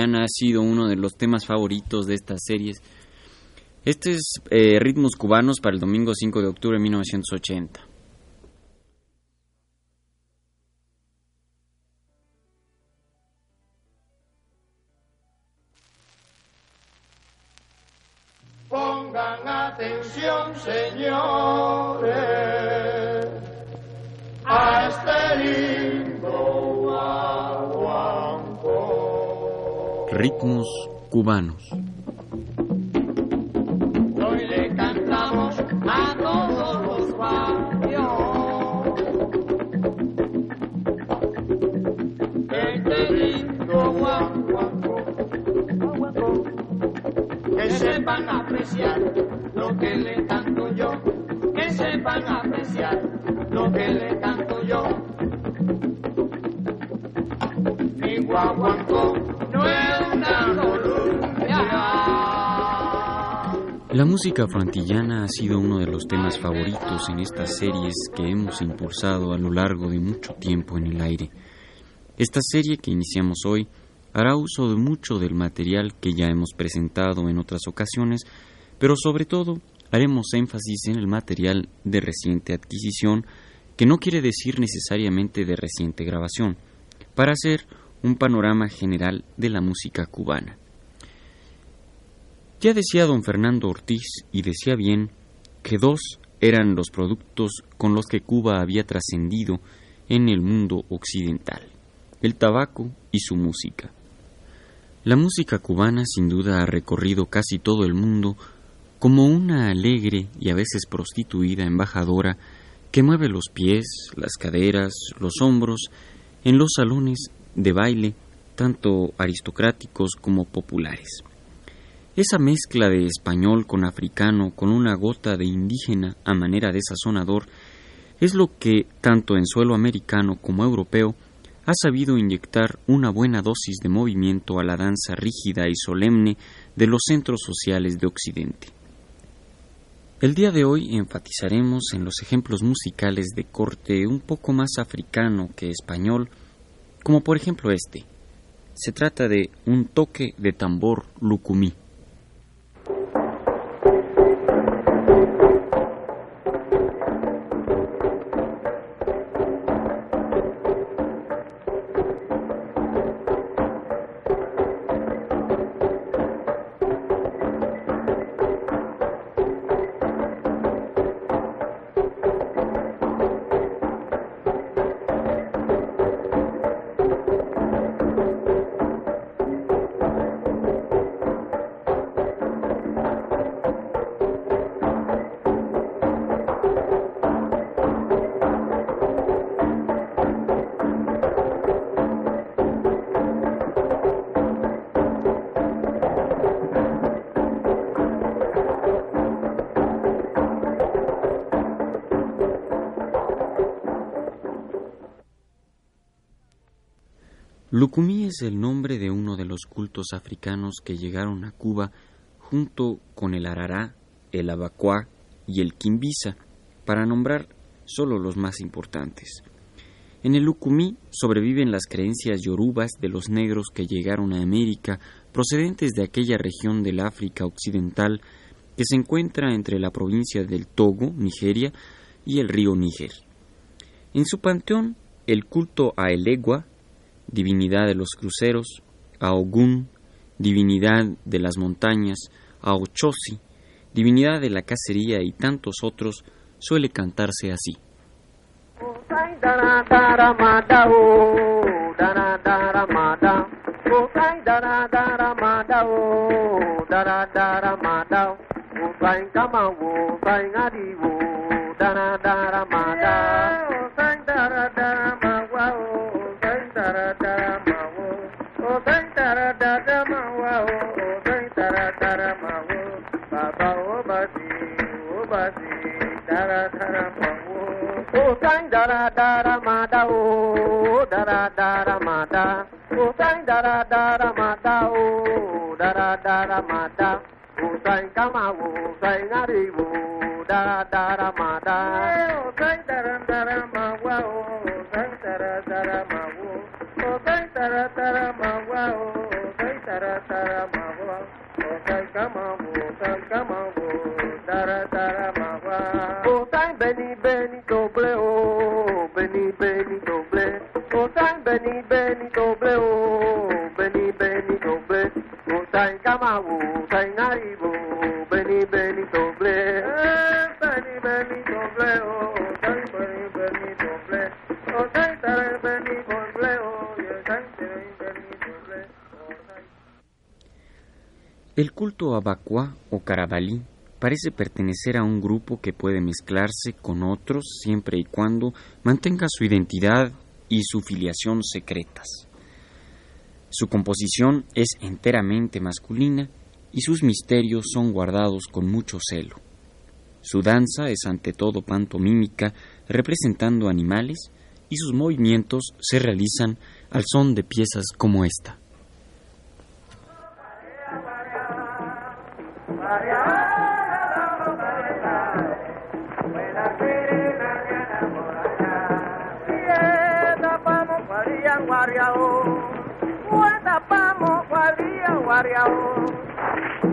ha sido uno de los temas favoritos de estas series. Este es eh, Ritmos Cubanos para el domingo 5 de octubre de 1980. Pongan atención, señores, Ritmos cubanos. Hoy le cantamos a todos los barrios. Este lindo guaguancó. Que sepan apreciar lo que le canto yo. Que sepan apreciar lo que le canto yo. Mi guaguancó La música frantillana ha sido uno de los temas favoritos en estas series que hemos impulsado a lo largo de mucho tiempo en el aire. Esta serie que iniciamos hoy hará uso de mucho del material que ya hemos presentado en otras ocasiones, pero sobre todo haremos énfasis en el material de reciente adquisición, que no quiere decir necesariamente de reciente grabación, para hacer un panorama general de la música cubana. Ya decía don Fernando Ortiz, y decía bien, que dos eran los productos con los que Cuba había trascendido en el mundo occidental, el tabaco y su música. La música cubana sin duda ha recorrido casi todo el mundo como una alegre y a veces prostituida embajadora que mueve los pies, las caderas, los hombros en los salones de baile, tanto aristocráticos como populares. Esa mezcla de español con africano, con una gota de indígena a manera de sazonador, es lo que, tanto en suelo americano como europeo, ha sabido inyectar una buena dosis de movimiento a la danza rígida y solemne de los centros sociales de Occidente. El día de hoy enfatizaremos en los ejemplos musicales de corte un poco más africano que español, como por ejemplo este. Se trata de un toque de tambor lucumí. Es el nombre de uno de los cultos africanos que llegaron a Cuba junto con el arará, el abacuá y el quimbisa, para nombrar solo los más importantes. En el Lucumí sobreviven las creencias yorubas de los negros que llegaron a América procedentes de aquella región del África occidental que se encuentra entre la provincia del Togo, Nigeria, y el río Níger. En su panteón, el culto a Elegua, divinidad de los cruceros, a Ogún, divinidad de las montañas, a Ochosi, divinidad de la cacería y tantos otros, suele cantarse así. dara dara mada o dara dara mada o sai dara dara mada o dara dara mada o sai kama o sai ngari o dara dara mada o sai dara dara mawa o sai dara dara mawo o sai dara dara mawa o sai dara dara mawa o sai kama o sai kama o dara dara El culto a Bakua o Carabalí parece pertenecer a un grupo que puede mezclarse con otros siempre y cuando mantenga su identidad y su filiación secretas. Su composición es enteramente masculina y sus misterios son guardados con mucho celo. Su danza es ante todo pantomímica, representando animales, y sus movimientos se realizan al son de piezas como esta.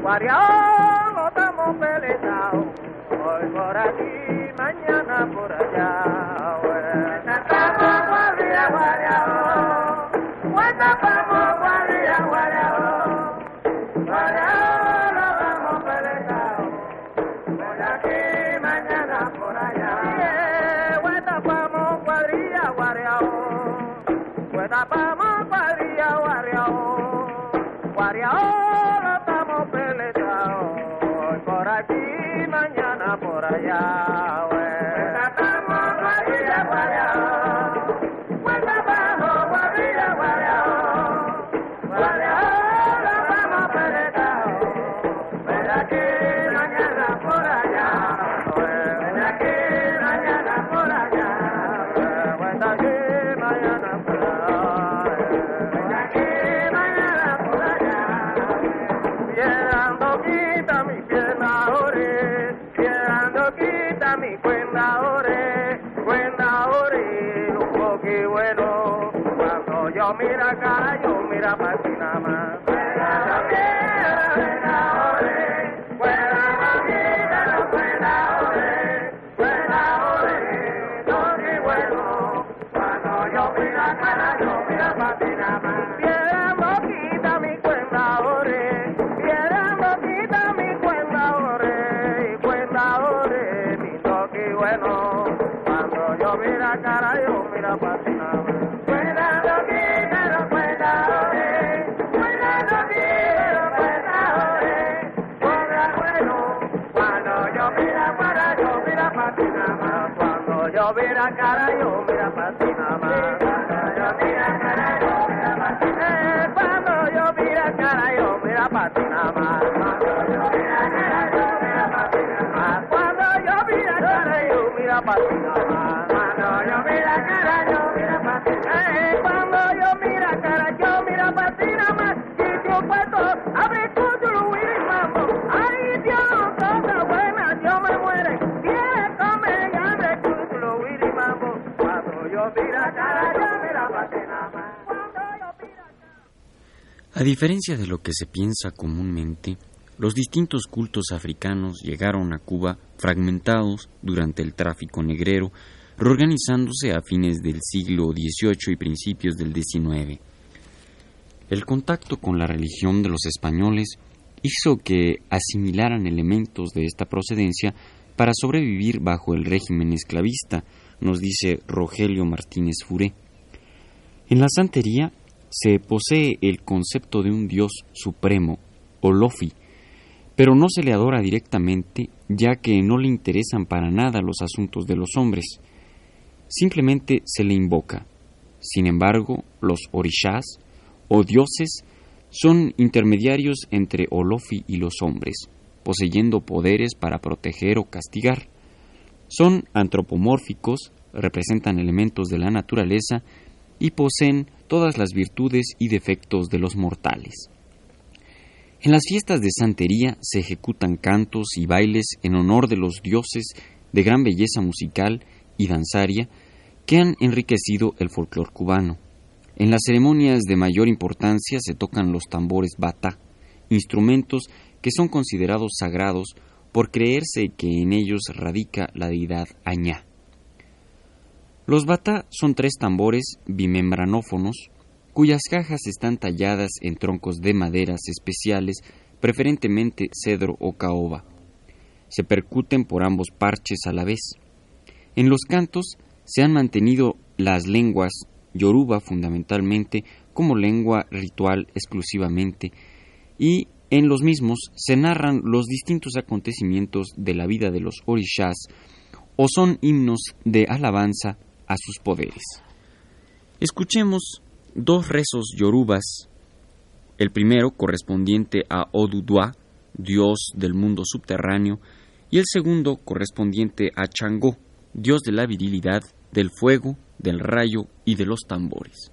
Guariao, no estamos peleados, hoy por aquí, mañana por allá. Estamos guardia, guariao, mira cara, yo mira para ti Eh, Cuando yo mira cara, yo mira para ti más. Cuando yo mira cara, yo mira para ti nada A diferencia de lo que se piensa comúnmente, los distintos cultos africanos llegaron a Cuba fragmentados durante el tráfico negrero, reorganizándose a fines del siglo XVIII y principios del XIX. El contacto con la religión de los españoles hizo que asimilaran elementos de esta procedencia para sobrevivir bajo el régimen esclavista, nos dice Rogelio Martínez Furé. En la santería se posee el concepto de un dios supremo, Olofi, pero no se le adora directamente ya que no le interesan para nada los asuntos de los hombres. Simplemente se le invoca. Sin embargo, los orishas o dioses son intermediarios entre Olofi y los hombres, poseyendo poderes para proteger o castigar. Son antropomórficos, representan elementos de la naturaleza y poseen todas las virtudes y defectos de los mortales. En las fiestas de santería se ejecutan cantos y bailes en honor de los dioses de gran belleza musical y danzaria que han enriquecido el folclore cubano. En las ceremonias de mayor importancia se tocan los tambores bata, instrumentos que son considerados sagrados por creerse que en ellos radica la deidad Añá. Los bata son tres tambores bimembranófonos cuyas cajas están talladas en troncos de maderas especiales, preferentemente cedro o caoba. Se percuten por ambos parches a la vez. En los cantos se han mantenido las lenguas yoruba fundamentalmente como lengua ritual exclusivamente y en los mismos se narran los distintos acontecimientos de la vida de los orishas o son himnos de alabanza a sus poderes. Escuchemos dos rezos yorubas, el primero correspondiente a Odudua, dios del mundo subterráneo, y el segundo correspondiente a Changó, dios de la virilidad, del fuego, del rayo y de los tambores.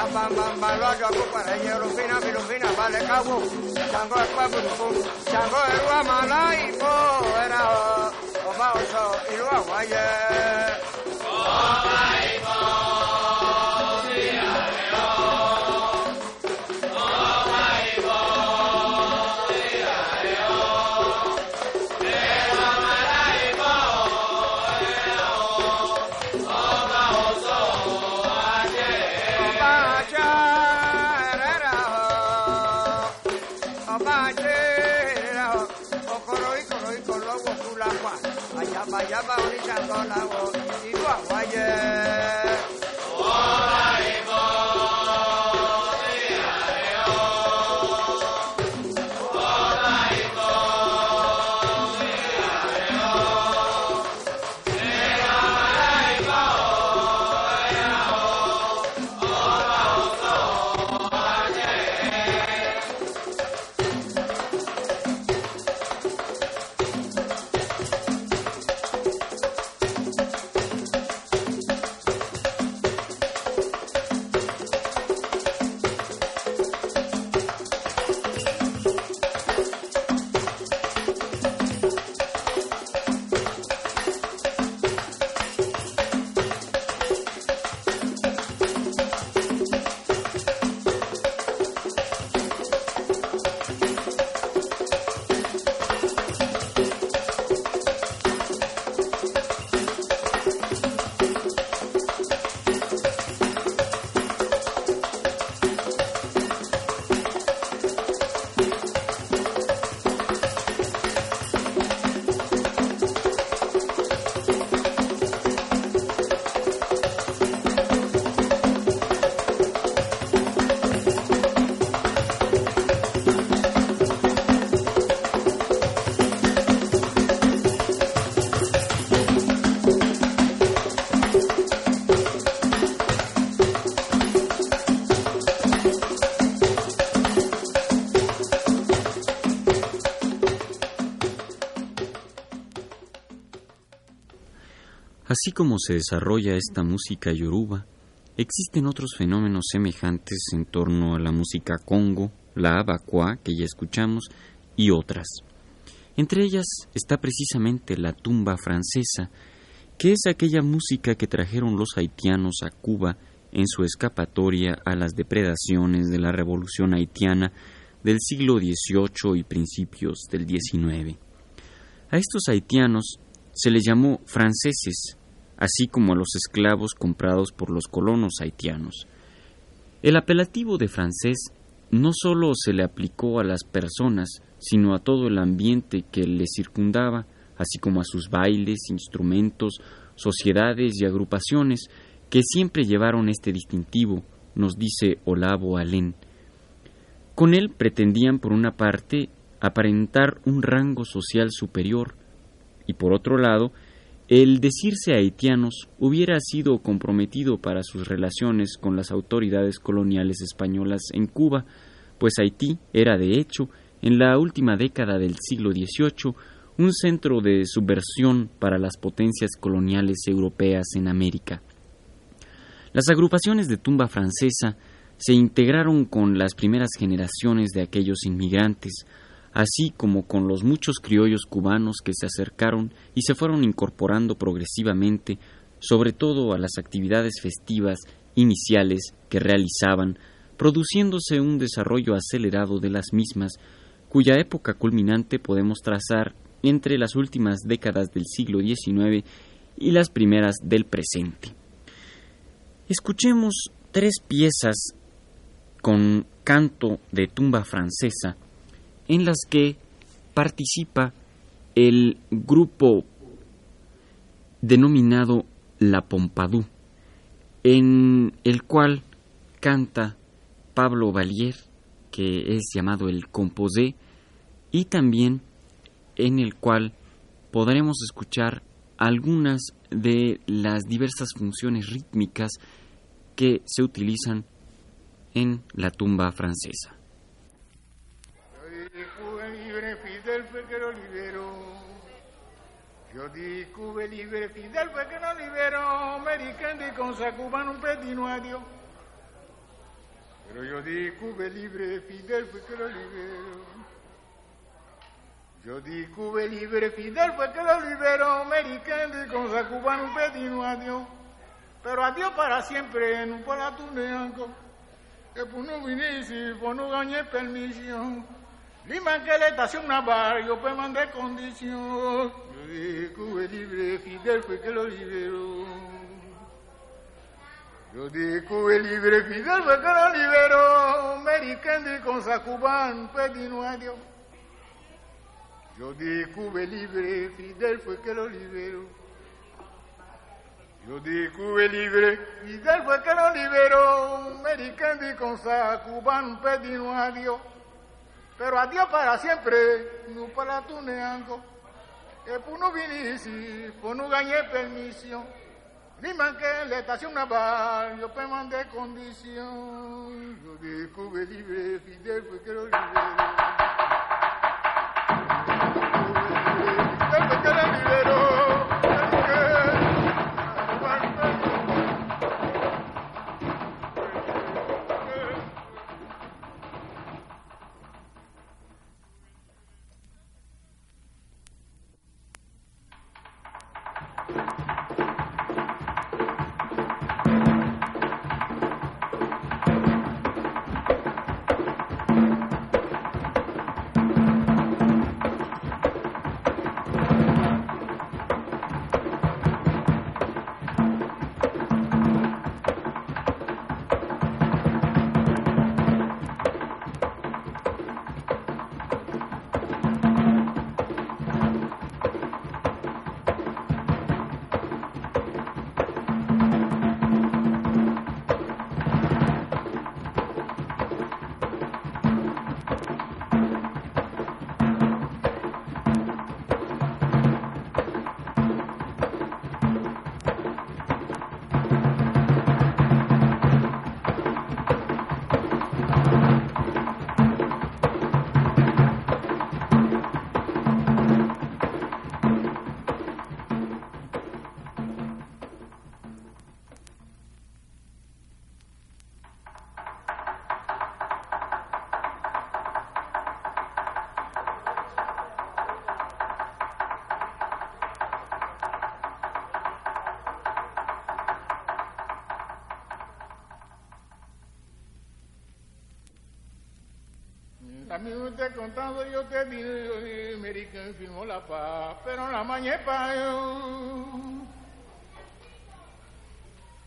Abambambaloa para Vale Cabo, Chango Chango 来我来我 Así como se desarrolla esta música yoruba, existen otros fenómenos semejantes en torno a la música congo, la abacua que ya escuchamos y otras. Entre ellas está precisamente la tumba francesa, que es aquella música que trajeron los haitianos a Cuba en su escapatoria a las depredaciones de la revolución haitiana del siglo XVIII y principios del XIX. A estos haitianos se les llamó franceses, así como a los esclavos comprados por los colonos haitianos. El apelativo de francés no sólo se le aplicó a las personas, sino a todo el ambiente que le circundaba, así como a sus bailes, instrumentos, sociedades y agrupaciones que siempre llevaron este distintivo, nos dice Olavo Alén. Con él pretendían, por una parte, aparentar un rango social superior, y por otro lado, el decirse haitianos hubiera sido comprometido para sus relaciones con las autoridades coloniales españolas en Cuba, pues Haití era, de hecho, en la última década del siglo XVIII, un centro de subversión para las potencias coloniales europeas en América. Las agrupaciones de tumba francesa se integraron con las primeras generaciones de aquellos inmigrantes, así como con los muchos criollos cubanos que se acercaron y se fueron incorporando progresivamente, sobre todo a las actividades festivas iniciales que realizaban, produciéndose un desarrollo acelerado de las mismas, cuya época culminante podemos trazar entre las últimas décadas del siglo XIX y las primeras del presente. Escuchemos tres piezas con canto de tumba francesa en las que participa el grupo denominado La Pompadour, en el cual canta Pablo Valier, que es llamado el Composé, y también en el cual podremos escuchar algunas de las diversas funciones rítmicas que se utilizan en la tumba francesa. Yo di Cuba libre, Fidel nos liberó, americano y con sa cubano un pedino adiós. Pero yo di Cuba libre, Fidel fue que lo liberó. Yo di Cuba libre, Fidel que lo liberó, americano y con sa cubano un pedino. Pero adiós para siempre, no para tu neanco. Que por no vinir, por no ganar permisión. Dime que le estación una bar, yo pues mandé condición. Yo di Cuba libre, Fidel fue que lo liberó. Yo di Cuba libre, Fidel fue que lo liberó. Kendi con sa cubano pedino adiós. Yo di Cuba libre, Fidel fue que lo liberó. Yo Cuba libre, Fidel fue que lo liberó. Kendi con sa cubano pedino adiós. Pero adiós para siempre, no para tu neanco. Que por no vinisi, por no gané permisión. Dime que la estación naval, yo te mandé condición. Yo di Cuba libre, Fidel que lo. Mí usted contando yo te dije, American firmó la paz, pero la mañepa yo.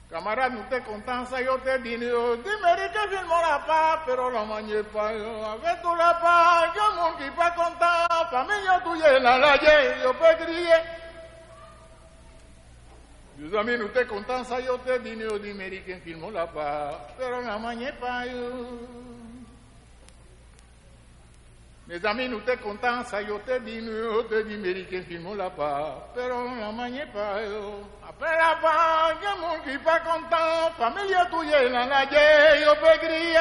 Camarada, usted contanza yo te dime que firmó la paz, pero la mañepa yo. A ver tú la paz, yo monkey pa contar, pa' mí yo llena la ye, yo pegríe. Yo también usted contanza yo te dime que firmó la paz, pero la mañepa yo. Mes amis, nous te contents, ça yo te dit, nous te dit, américain, film la pas. Pero la mañana pas, après la paz, que mon qui pas content, famille tuya la la yo peux crier.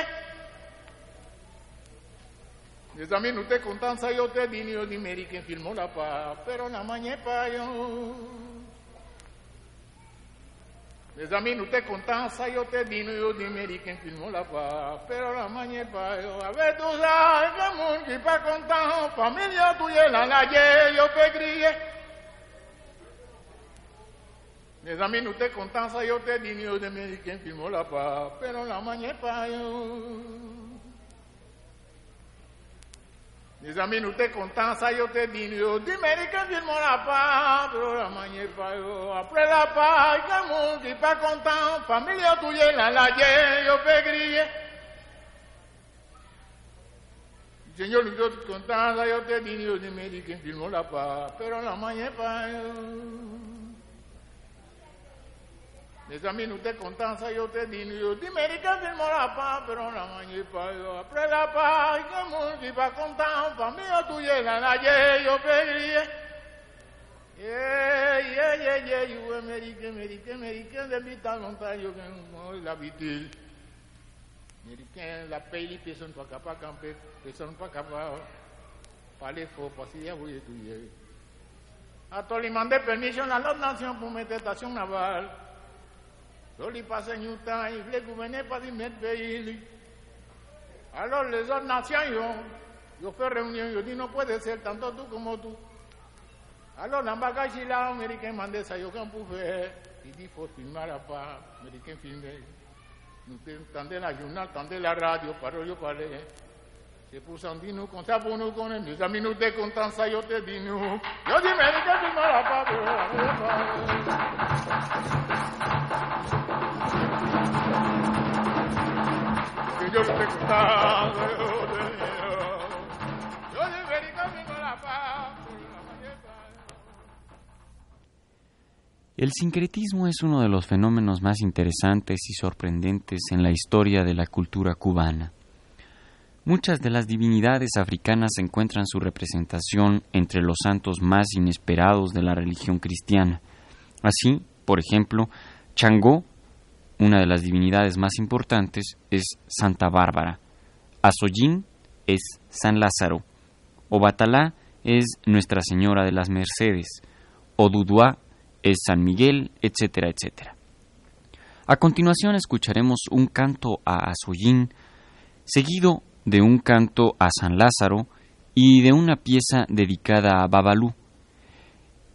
Mes amis, nous te contents, ça yo te dit, nous te dit, américain, film la pas. Pero la mañana pas, yo. Mes amis, nous te contents, ça yo te dit, nous dit, américain, film la pas. Pero la mañana pas, yo. Avec tout ça, que mon qui pas content, famille tuya la la yo peux crier. Mes amis, nous te contents, ça yo te dit, nous dit, américain, film la pas. Pero la mañana pas, yo. Mes amis, nous te contents, ça yo te dit, yo, dime que firmons la paz, pero la mañana pas yo. Après la paz, que mon qui pas content, famille tuya la la yo peux crier. Señor, yo te content, ça yo te dit, yo, dime que firmons la paz, pero la mañana pas yo. Mes amis, nous te ça yo te dit, yo, dime que firmons la paz, pero la mañana pas yo. Après la paz, que mon qui pas content, famille tuya la la yo American, depuis tant longtemps, yo gagne l'habitude. Américain, la pays, les personnes pas capables de camper, personnes pas capables de parler faux, parce qu'il y a y est. A il demandé permission à pour. Là, il voulait gouverner par une mettre pays. Alors, les autres nations, ont fait réunion, ils ont dit, non puede ser tanto tú como tú. Alors, l'embagage, il a, américain, mandé ça, il y a aucun pouvoir. Il dit, faut filmer la part, américain filmer. Nous tendez la journal, tendez la radio, parole, yo parlais. El sincretismo es uno de los fenómenos más interesantes y sorprendentes en la historia de la cultura cubana. Muchas de las divinidades africanas encuentran su representación entre los santos más inesperados de la religión cristiana. Así, por ejemplo, Changó, una de las divinidades más importantes, es Santa Bárbara. Azoyin es San Lázaro. Obatalá es Nuestra Señora de las Mercedes. Oduduá es San Miguel, etcétera, etcétera. A continuación escucharemos un canto a Azoyin, seguido de un canto a San Lázaro y de una pieza dedicada a Babalú.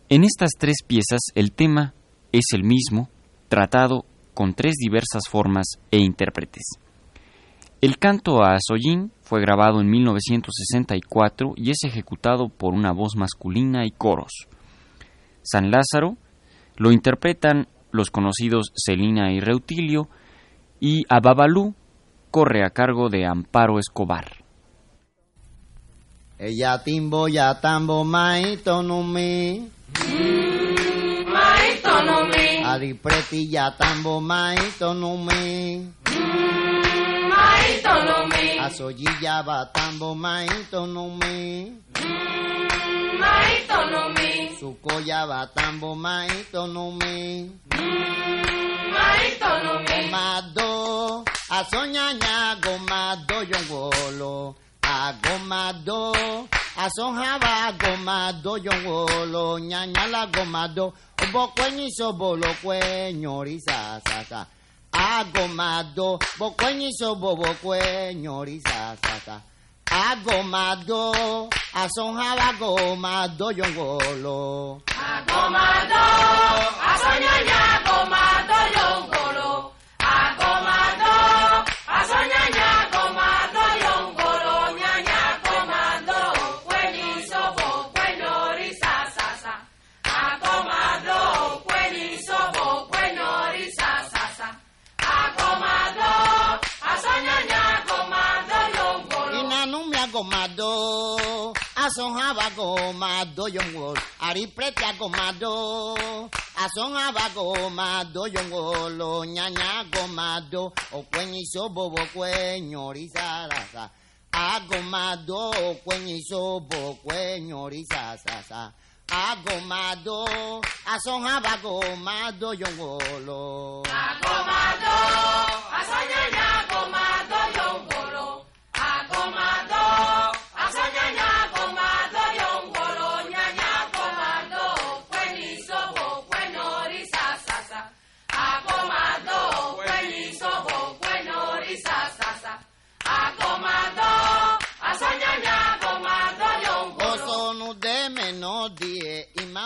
En estas tres piezas el tema es el mismo, tratado con tres diversas formas e intérpretes. El canto a Azoyin fue grabado en 1964 y es ejecutado por una voz masculina y coros. San Lázaro lo interpretan los conocidos Celina y Reutilio y a Babalú corre a cargo de Amparo Escobar. Ella timbo ya tambo maito no me. Maito no me, Ari preti ya tambo maito no me. maito no me, Asoyilla va tambo maito no me. maito no me, Sucoya va tambo maito no me. maito no me, Gomado, a soñaña, gomado yongolo. A gomado, a sonjaba, gomado yongolo. Ñaña la gomado, bo cueñizo, bolo cueñoriza, sa, sa. A gomado, bo cueñizo, bobo cueñoriza, sa, sa. A gomado, a sonjaba, gomado yongolo. agomado, asoñaña, gomado, asonjaba gomado yongol, ari pretia gomado, asonjaba gomado yongolo, ñaña gomado, o cueñizo bobo cueñorizarasa, agomado, cueñizo bobo cueñorizasa, agomado, asonjaba gomado yongolo. Agomado, asoñaña,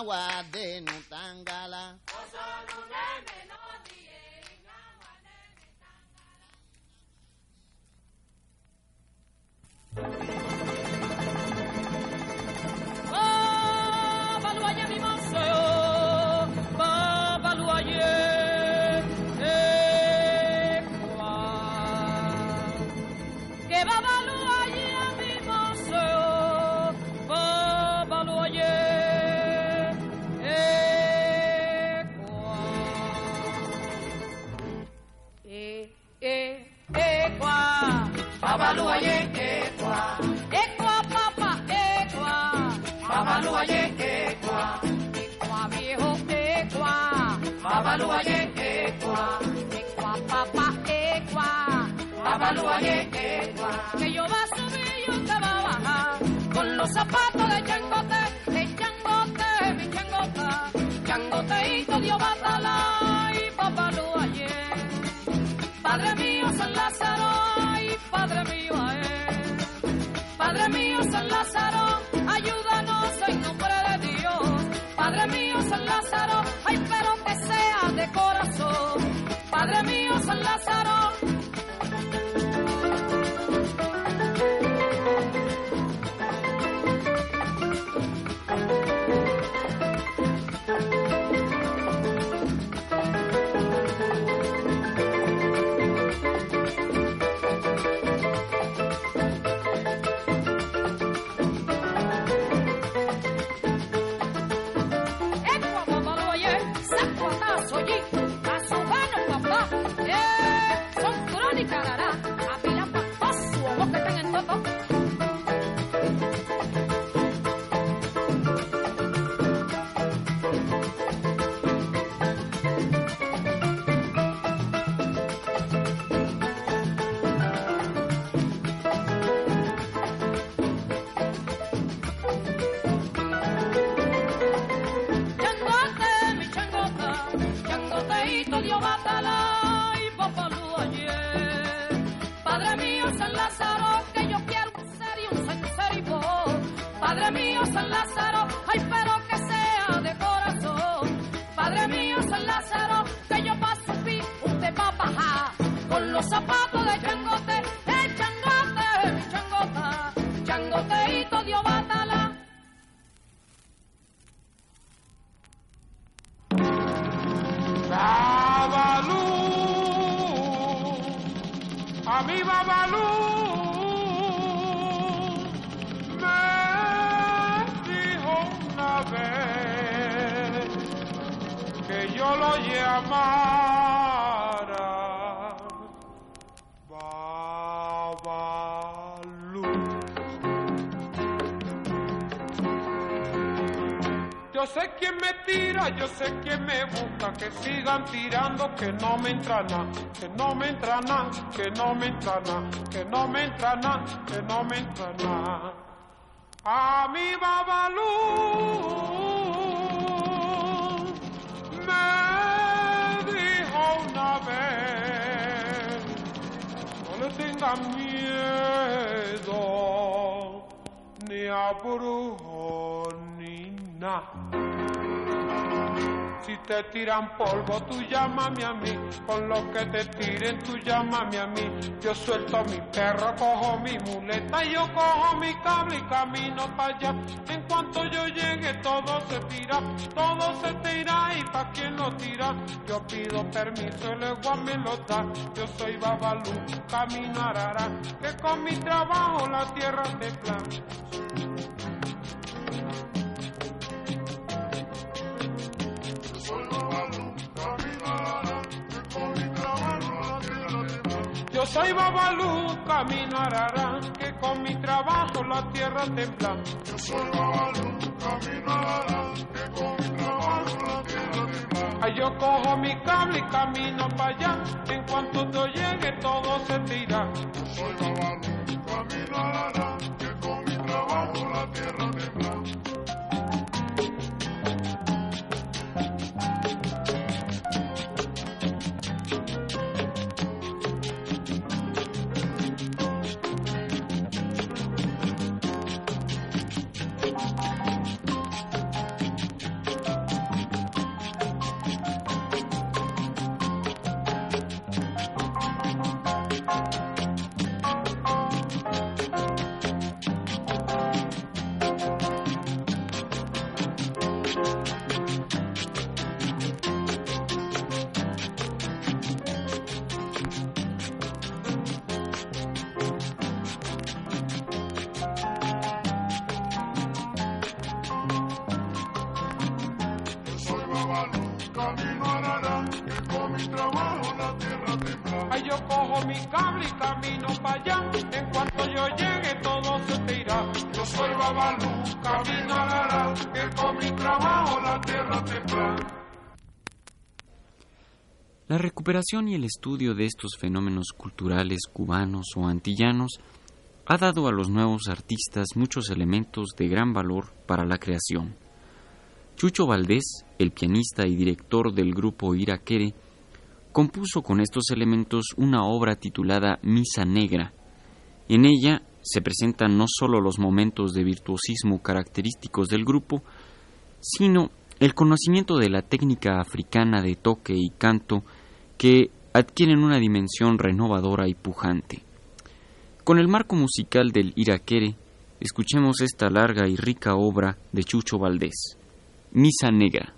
agua de Babaluaye, ekwa. Ekwa, papa, ekwa. Babaluaye, ekwa. Ekwa, viejo, ekwa. Babaluaye, ekwa. Ekwa, papa, ekwa. Babaluaye, ekwa. Que yo va a subir y usted va a bajar. Con los zapatos de changote, de changote, mi changota. Changoteito, Dios batala y babaluaye. Padre mío, San Lázaro, Padre mío, eh. Padre mío, San Lázaro, ayúdanos en nombre de Dios. Padre mío, San Lázaro, ay, pero que sea de corazón. Padre mío, San Lázaro. Yo sé quién me busca, que sigan tirando, que no me entra nada, que no me entra nada, que no me entra nada, que no me entra nada, que no me entra. A mi Babalú me dijo una vez, no le tengan miedo ni a brujo ni nada. Si te tiran polvo, tú llámame a mí. Con lo que te tiren, tú llámame a mí. Yo suelto mi perro, cojo mi muleta yo cojo mi cable y camino para allá. En cuanto yo llegue, todo se tira, todo se tira y pa' quien lo tira. Yo pido permiso y luego me lo da. Yo soy Babalú, Arara, que con mi trabajo la tierra te plan. Yo soy Babalú, Arara, que con mi trabajo la tierra tembla. Yo soy Babalú, Arara, que con mi trabajo la tierra tembla. Ay, yo cojo mi cable y camino para allá, en cuanto yo llegue todo se tira. Yo soy Babalú, Arara, que con mi trabajo la tierra tembla. La recuperación y el estudio de estos fenómenos culturales cubanos o antillanos ha dado a los nuevos artistas muchos elementos de gran valor para la creación. Chucho Valdés, el pianista y director del grupo Iraquere, compuso con estos elementos una obra titulada Misa Negra. En ella se presentan no solo los momentos de virtuosismo característicos del grupo, sino el conocimiento de la técnica africana de toque y canto que adquieren una dimensión renovadora y pujante. Con el marco musical del Iraquere, escuchemos esta larga y rica obra de Chucho Valdés, Misa Negra.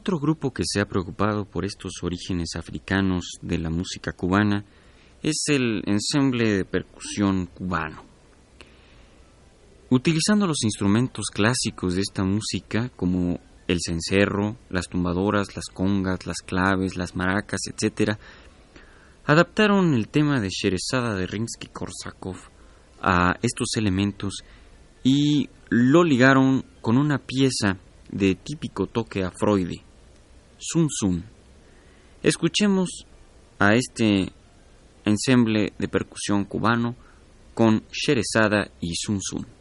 Otro grupo que se ha preocupado por estos orígenes africanos de la música cubana es el ensemble de percusión cubano. Utilizando los instrumentos clásicos de esta música como el cencerro, las tumbadoras, las congas, las claves, las maracas, etc., adaptaron el tema de Sherezada de Rinsky-Korsakov a estos elementos y lo ligaron con una pieza de típico toque afroide, Sun Sun. Escuchemos a este ensemble de percusión cubano con Sherezada y Sun Sun.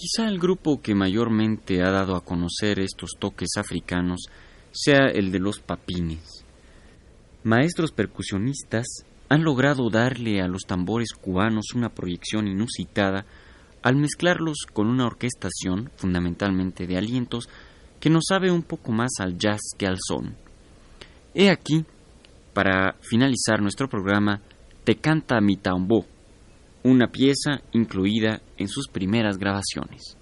Quizá el grupo que mayormente ha dado a conocer estos toques africanos sea el de los papines. Maestros percusionistas han logrado darle a los tambores cubanos una proyección inusitada al mezclarlos con una orquestación, fundamentalmente de alientos, que nos sabe un poco más al jazz que al son. He aquí, para finalizar nuestro programa, Te canta mi tambor, una pieza incluida en sus primeras grabaciones.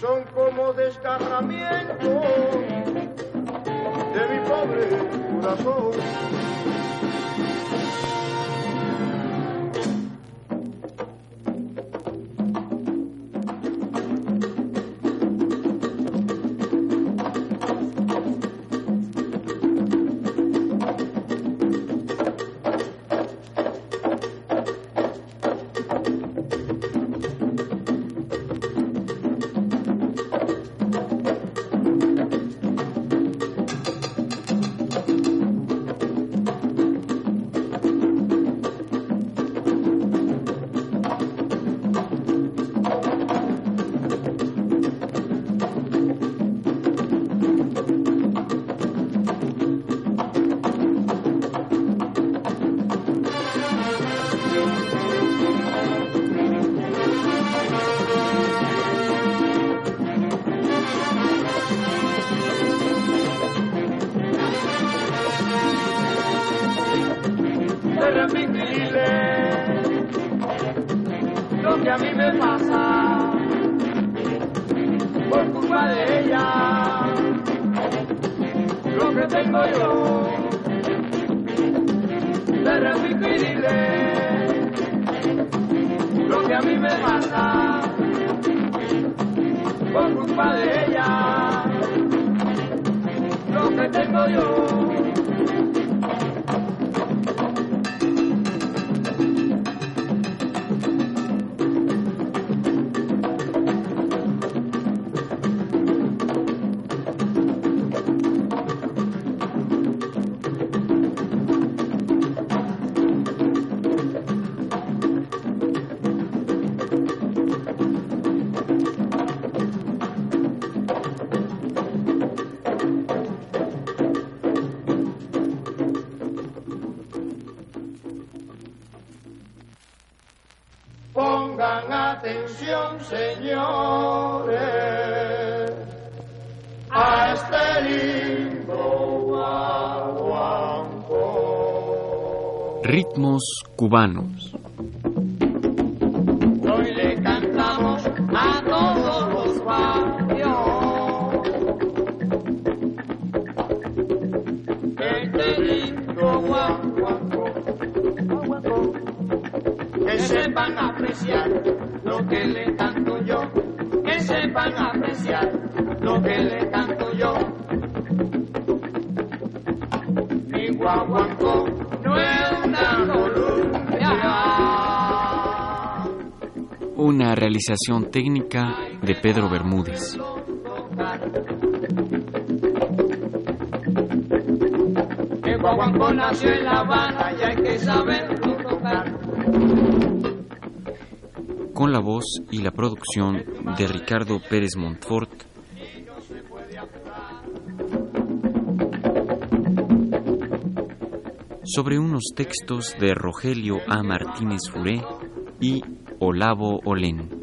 Son como desgarramiento de mi pobre corazón. Ritmos cubanos. Realización técnica de Pedro Bermúdez. con la voz y la producción de Ricardo Pérez Montfort, sobre unos textos de Rogelio A. Martínez Furé y Olavo Olén.